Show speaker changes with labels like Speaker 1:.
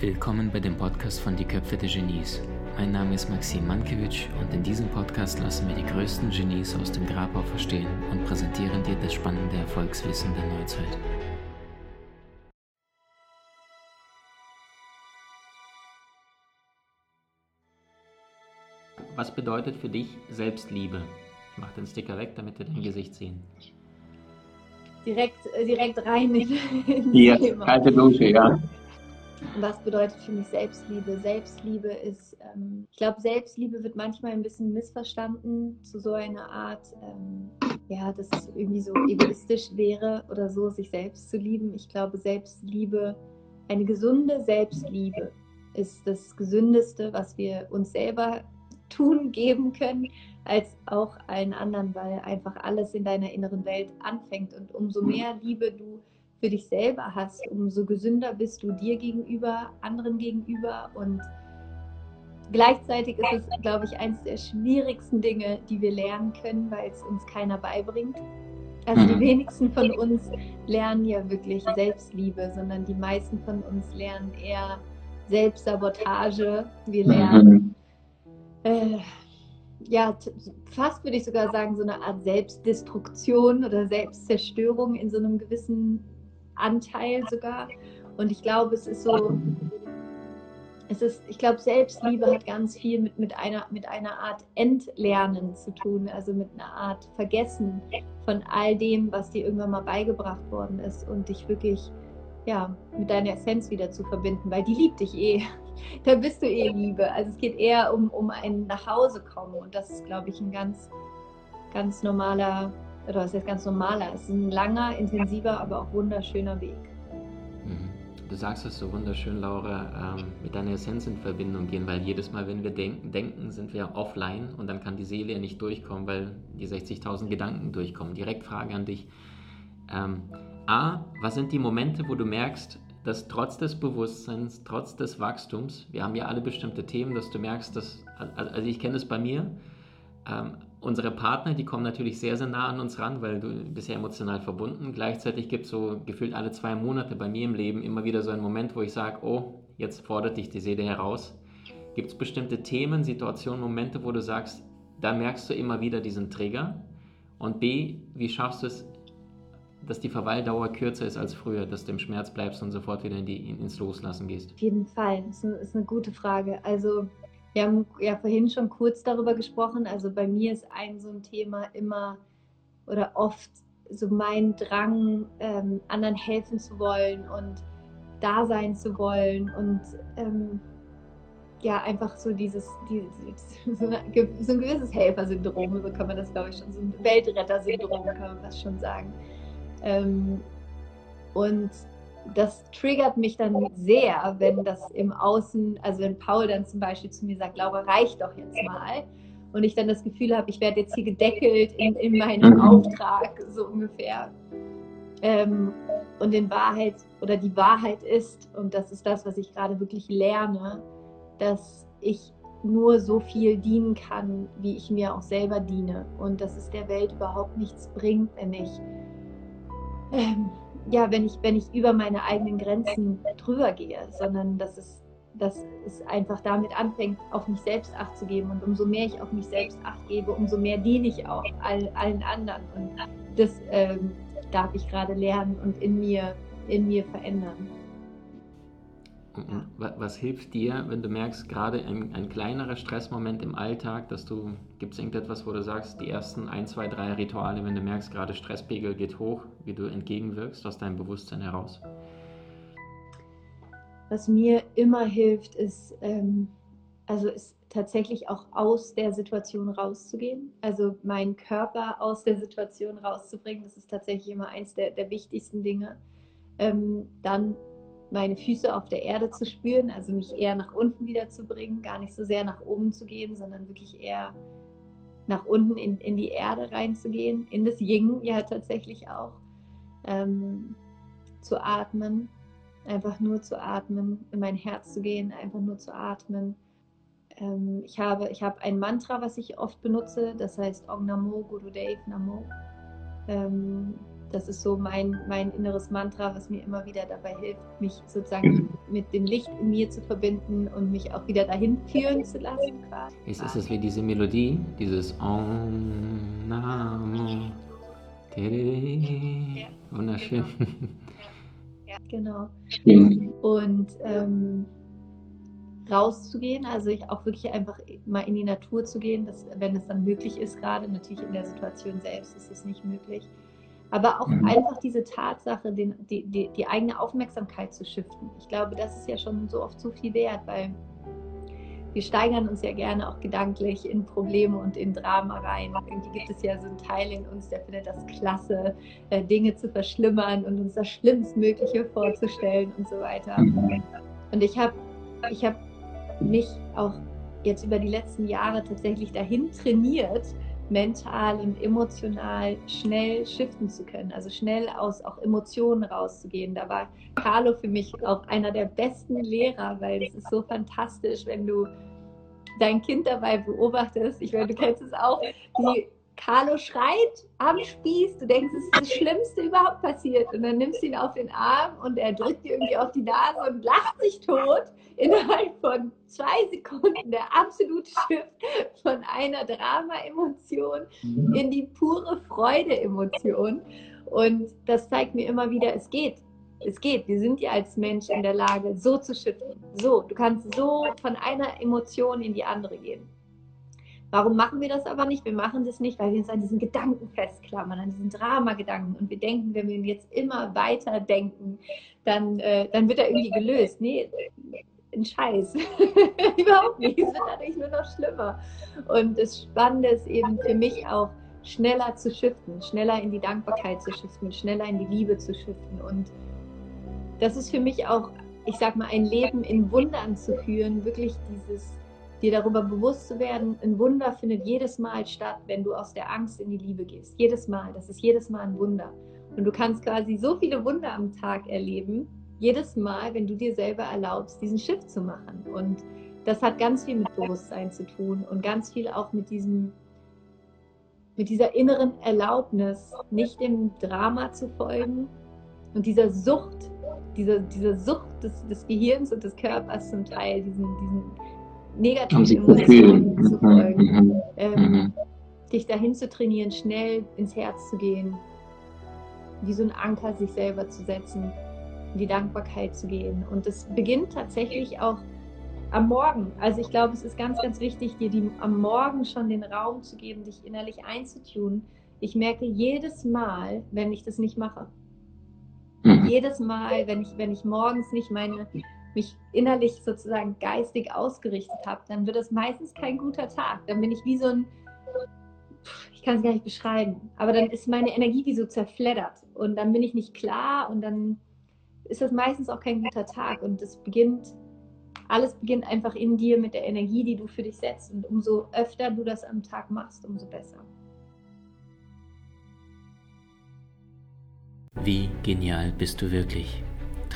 Speaker 1: Willkommen bei dem Podcast von Die Köpfe der Genies. Mein Name ist Maxim Mankewitsch und in diesem Podcast lassen wir die größten Genies aus dem Grabau verstehen und präsentieren dir das spannende Erfolgswissen der Neuzeit. Was bedeutet für dich Selbstliebe? Ich mache den Sticker weg, damit wir dein Gesicht sehen.
Speaker 2: Direkt, äh, direkt rein in,
Speaker 3: in Hier, kalte Dusche, ja.
Speaker 2: Was bedeutet für mich Selbstliebe? Selbstliebe ist, ähm, ich glaube, Selbstliebe wird manchmal ein bisschen missverstanden zu so einer Art, ähm, ja, dass es irgendwie so egoistisch wäre oder so, sich selbst zu lieben. Ich glaube, Selbstliebe, eine gesunde Selbstliebe ist das Gesündeste, was wir uns selber tun, geben können, als auch allen anderen, weil einfach alles in deiner inneren Welt anfängt. Und umso mehr Liebe du für dich selber hast, umso gesünder bist du dir gegenüber, anderen gegenüber und gleichzeitig ist es, glaube ich, eines der schwierigsten Dinge, die wir lernen können, weil es uns keiner beibringt. Also die mhm. wenigsten von uns lernen ja wirklich Selbstliebe, sondern die meisten von uns lernen eher Selbstsabotage. Wir mhm. lernen, äh, ja, fast würde ich sogar sagen, so eine Art Selbstdestruktion oder Selbstzerstörung in so einem gewissen Anteil sogar. Und ich glaube, es ist so, es ist, ich glaube, Selbstliebe hat ganz viel mit, mit, einer, mit einer Art Entlernen zu tun, also mit einer Art Vergessen von all dem, was dir irgendwann mal beigebracht worden ist und dich wirklich ja, mit deiner Essenz wieder zu verbinden, weil die liebt dich eh. Da bist du eh Liebe. Also es geht eher um, um ein Nachhausekommen und das ist, glaube ich, ein ganz, ganz normaler oder was heißt ganz normaler, es ist ein langer, intensiver, aber auch wunderschöner Weg.
Speaker 1: Mhm. Du sagst es so wunderschön, Laura, ähm, mit deiner Essenz in Verbindung gehen, weil jedes Mal, wenn wir denken, denken, sind wir offline und dann kann die Seele ja nicht durchkommen, weil die 60.000 Gedanken durchkommen. Direkt Frage an dich. Ähm, A, was sind die Momente, wo du merkst, dass trotz des Bewusstseins, trotz des Wachstums, wir haben ja alle bestimmte Themen, dass du merkst, dass, also ich kenne es bei mir, ähm, unsere Partner, die kommen natürlich sehr, sehr nah an uns ran, weil du bist ja emotional verbunden. Gleichzeitig gibt es so gefühlt alle zwei Monate bei mir im Leben immer wieder so einen Moment, wo ich sage, oh, jetzt fordert dich die Seele heraus. Gibt es bestimmte Themen, Situationen, Momente, wo du sagst, da merkst du immer wieder diesen Trigger? Und B, wie schaffst du es, dass die Verweildauer kürzer ist als früher, dass du im Schmerz bleibst und sofort wieder in die, ins Loslassen gehst?
Speaker 2: Auf jeden Fall, das ist eine, ist eine gute Frage. Also wir haben ja vorhin schon kurz darüber gesprochen. Also bei mir ist ein so ein Thema immer oder oft so mein Drang, ähm, anderen helfen zu wollen und da sein zu wollen und ähm, ja, einfach so dieses, dieses so, ein gewisses Helfersyndrom, so kann man das glaube ich schon, so ein Weltretter-Syndrom kann man fast schon sagen. Ähm, und das triggert mich dann sehr, wenn das im Außen, also wenn Paul dann zum Beispiel zu mir sagt, Laura, reicht doch jetzt mal. Und ich dann das Gefühl habe, ich werde jetzt hier gedeckelt in, in meinem mhm. Auftrag, so ungefähr. Ähm, und in Wahrheit, oder die Wahrheit ist, und das ist das, was ich gerade wirklich lerne, dass ich nur so viel dienen kann, wie ich mir auch selber diene. Und dass es der Welt überhaupt nichts bringt, wenn ich ähm, ja, wenn ich, wenn ich über meine eigenen Grenzen drüber gehe, sondern dass es, dass es einfach damit anfängt, auf mich selbst Acht zu geben. Und umso mehr ich auf mich selbst Acht gebe, umso mehr diene ich auch all, allen anderen. Und das ähm, darf ich gerade lernen und in mir, in mir verändern.
Speaker 1: Was hilft dir, wenn du merkst, gerade ein, ein kleinerer Stressmoment im Alltag, dass du, gibt es irgendetwas, wo du sagst, die ersten ein, zwei, drei Rituale, wenn du merkst, gerade Stresspegel geht hoch, wie du entgegenwirkst aus deinem Bewusstsein heraus?
Speaker 2: Was mir immer hilft, ist, ähm, also ist tatsächlich auch aus der Situation rauszugehen, also meinen Körper aus der Situation rauszubringen. Das ist tatsächlich immer eins der, der wichtigsten Dinge. Ähm, dann meine Füße auf der Erde zu spüren, also mich eher nach unten wieder zu bringen, gar nicht so sehr nach oben zu gehen, sondern wirklich eher nach unten in, in die Erde reinzugehen, in das Ying ja tatsächlich auch, ähm, zu atmen, einfach nur zu atmen, in mein Herz zu gehen, einfach nur zu atmen. Ähm, ich, habe, ich habe ein Mantra, was ich oft benutze, das heißt Om Namo Gurudev Namo. Ähm, das ist so mein, mein inneres Mantra, was mir immer wieder dabei hilft, mich sozusagen mit dem Licht in mir zu verbinden und mich auch wieder dahin führen zu lassen.
Speaker 1: Jetzt ist es wie diese Melodie, dieses Om Namo. Ja. Wunderschön.
Speaker 2: Ja, genau. Und ähm, rauszugehen, also ich auch wirklich einfach mal in die Natur zu gehen, dass, wenn es dann möglich ist, gerade natürlich in der Situation selbst ist es nicht möglich. Aber auch mhm. einfach diese Tatsache, den, die, die, die eigene Aufmerksamkeit zu shiften. Ich glaube, das ist ja schon so oft so viel wert, weil wir steigern uns ja gerne auch gedanklich in Probleme und in Drama rein. Irgendwie gibt es ja so einen Teil in uns, der findet das klasse, äh, Dinge zu verschlimmern und uns das Schlimmstmögliche vorzustellen und so weiter. Mhm. Und ich habe ich hab mich auch jetzt über die letzten Jahre tatsächlich dahin trainiert, mental und emotional schnell shiften zu können, also schnell aus auch Emotionen rauszugehen. Da war Carlo für mich auch einer der besten Lehrer, weil es ist so fantastisch, wenn du dein Kind dabei beobachtest. Ich meine, du kennst es auch, die Carlo schreit am Spieß, du denkst, es ist das Schlimmste überhaupt passiert. Und dann nimmst du ihn auf den Arm und er drückt dir irgendwie auf die Nase und lacht sich tot. Innerhalb von zwei Sekunden der absolute Shift von einer Drama-Emotion in die pure Freude-Emotion. Und das zeigt mir immer wieder, es geht. Es geht. Wir sind ja als Mensch in der Lage, so zu shiften. So, du kannst so von einer Emotion in die andere gehen. Warum machen wir das aber nicht? Wir machen das nicht, weil wir uns an diesen Gedanken festklammern, an diesen Dramagedanken. Und wir denken, wenn wir jetzt immer weiter denken, dann, äh, dann wird er irgendwie gelöst. Nee, ein Scheiß. Überhaupt nicht. Es wird dadurch nur noch schlimmer. Und das Spannende ist eben für mich auch, schneller zu shiften, schneller in die Dankbarkeit zu shiften, schneller in die Liebe zu shiften. Und das ist für mich auch, ich sag mal, ein Leben in Wundern zu führen, wirklich dieses dir darüber bewusst zu werden, ein Wunder findet jedes Mal statt, wenn du aus der Angst in die Liebe gehst. Jedes Mal. Das ist jedes Mal ein Wunder. Und du kannst quasi so viele Wunder am Tag erleben, jedes Mal, wenn du dir selber erlaubst, diesen Shift zu machen. Und das hat ganz viel mit Bewusstsein zu tun und ganz viel auch mit diesem, mit dieser inneren Erlaubnis, nicht dem Drama zu folgen und dieser Sucht, dieser, dieser Sucht des, des Gehirns und des Körpers zum Teil, diesen, diesen negativen Emotionen zu folgen, mhm. mhm. Ähm, dich dahin zu trainieren, schnell ins Herz zu gehen, wie so ein Anker sich selber zu setzen, in die Dankbarkeit zu gehen. Und es beginnt tatsächlich auch am Morgen. Also ich glaube, es ist ganz, ganz wichtig, dir die, am Morgen schon den Raum zu geben, dich innerlich einzutun. Ich merke jedes Mal, wenn ich das nicht mache. Mhm. Jedes Mal, wenn ich, wenn ich morgens nicht meine mich innerlich sozusagen geistig ausgerichtet habe, dann wird es meistens kein guter Tag. Dann bin ich wie so ein, ich kann es gar nicht beschreiben, aber dann ist meine Energie wie so zerfleddert und dann bin ich nicht klar und dann ist das meistens auch kein guter Tag und es beginnt, alles beginnt einfach in dir mit der Energie, die du für dich setzt und umso öfter du das am Tag machst, umso besser.
Speaker 1: Wie genial bist du wirklich?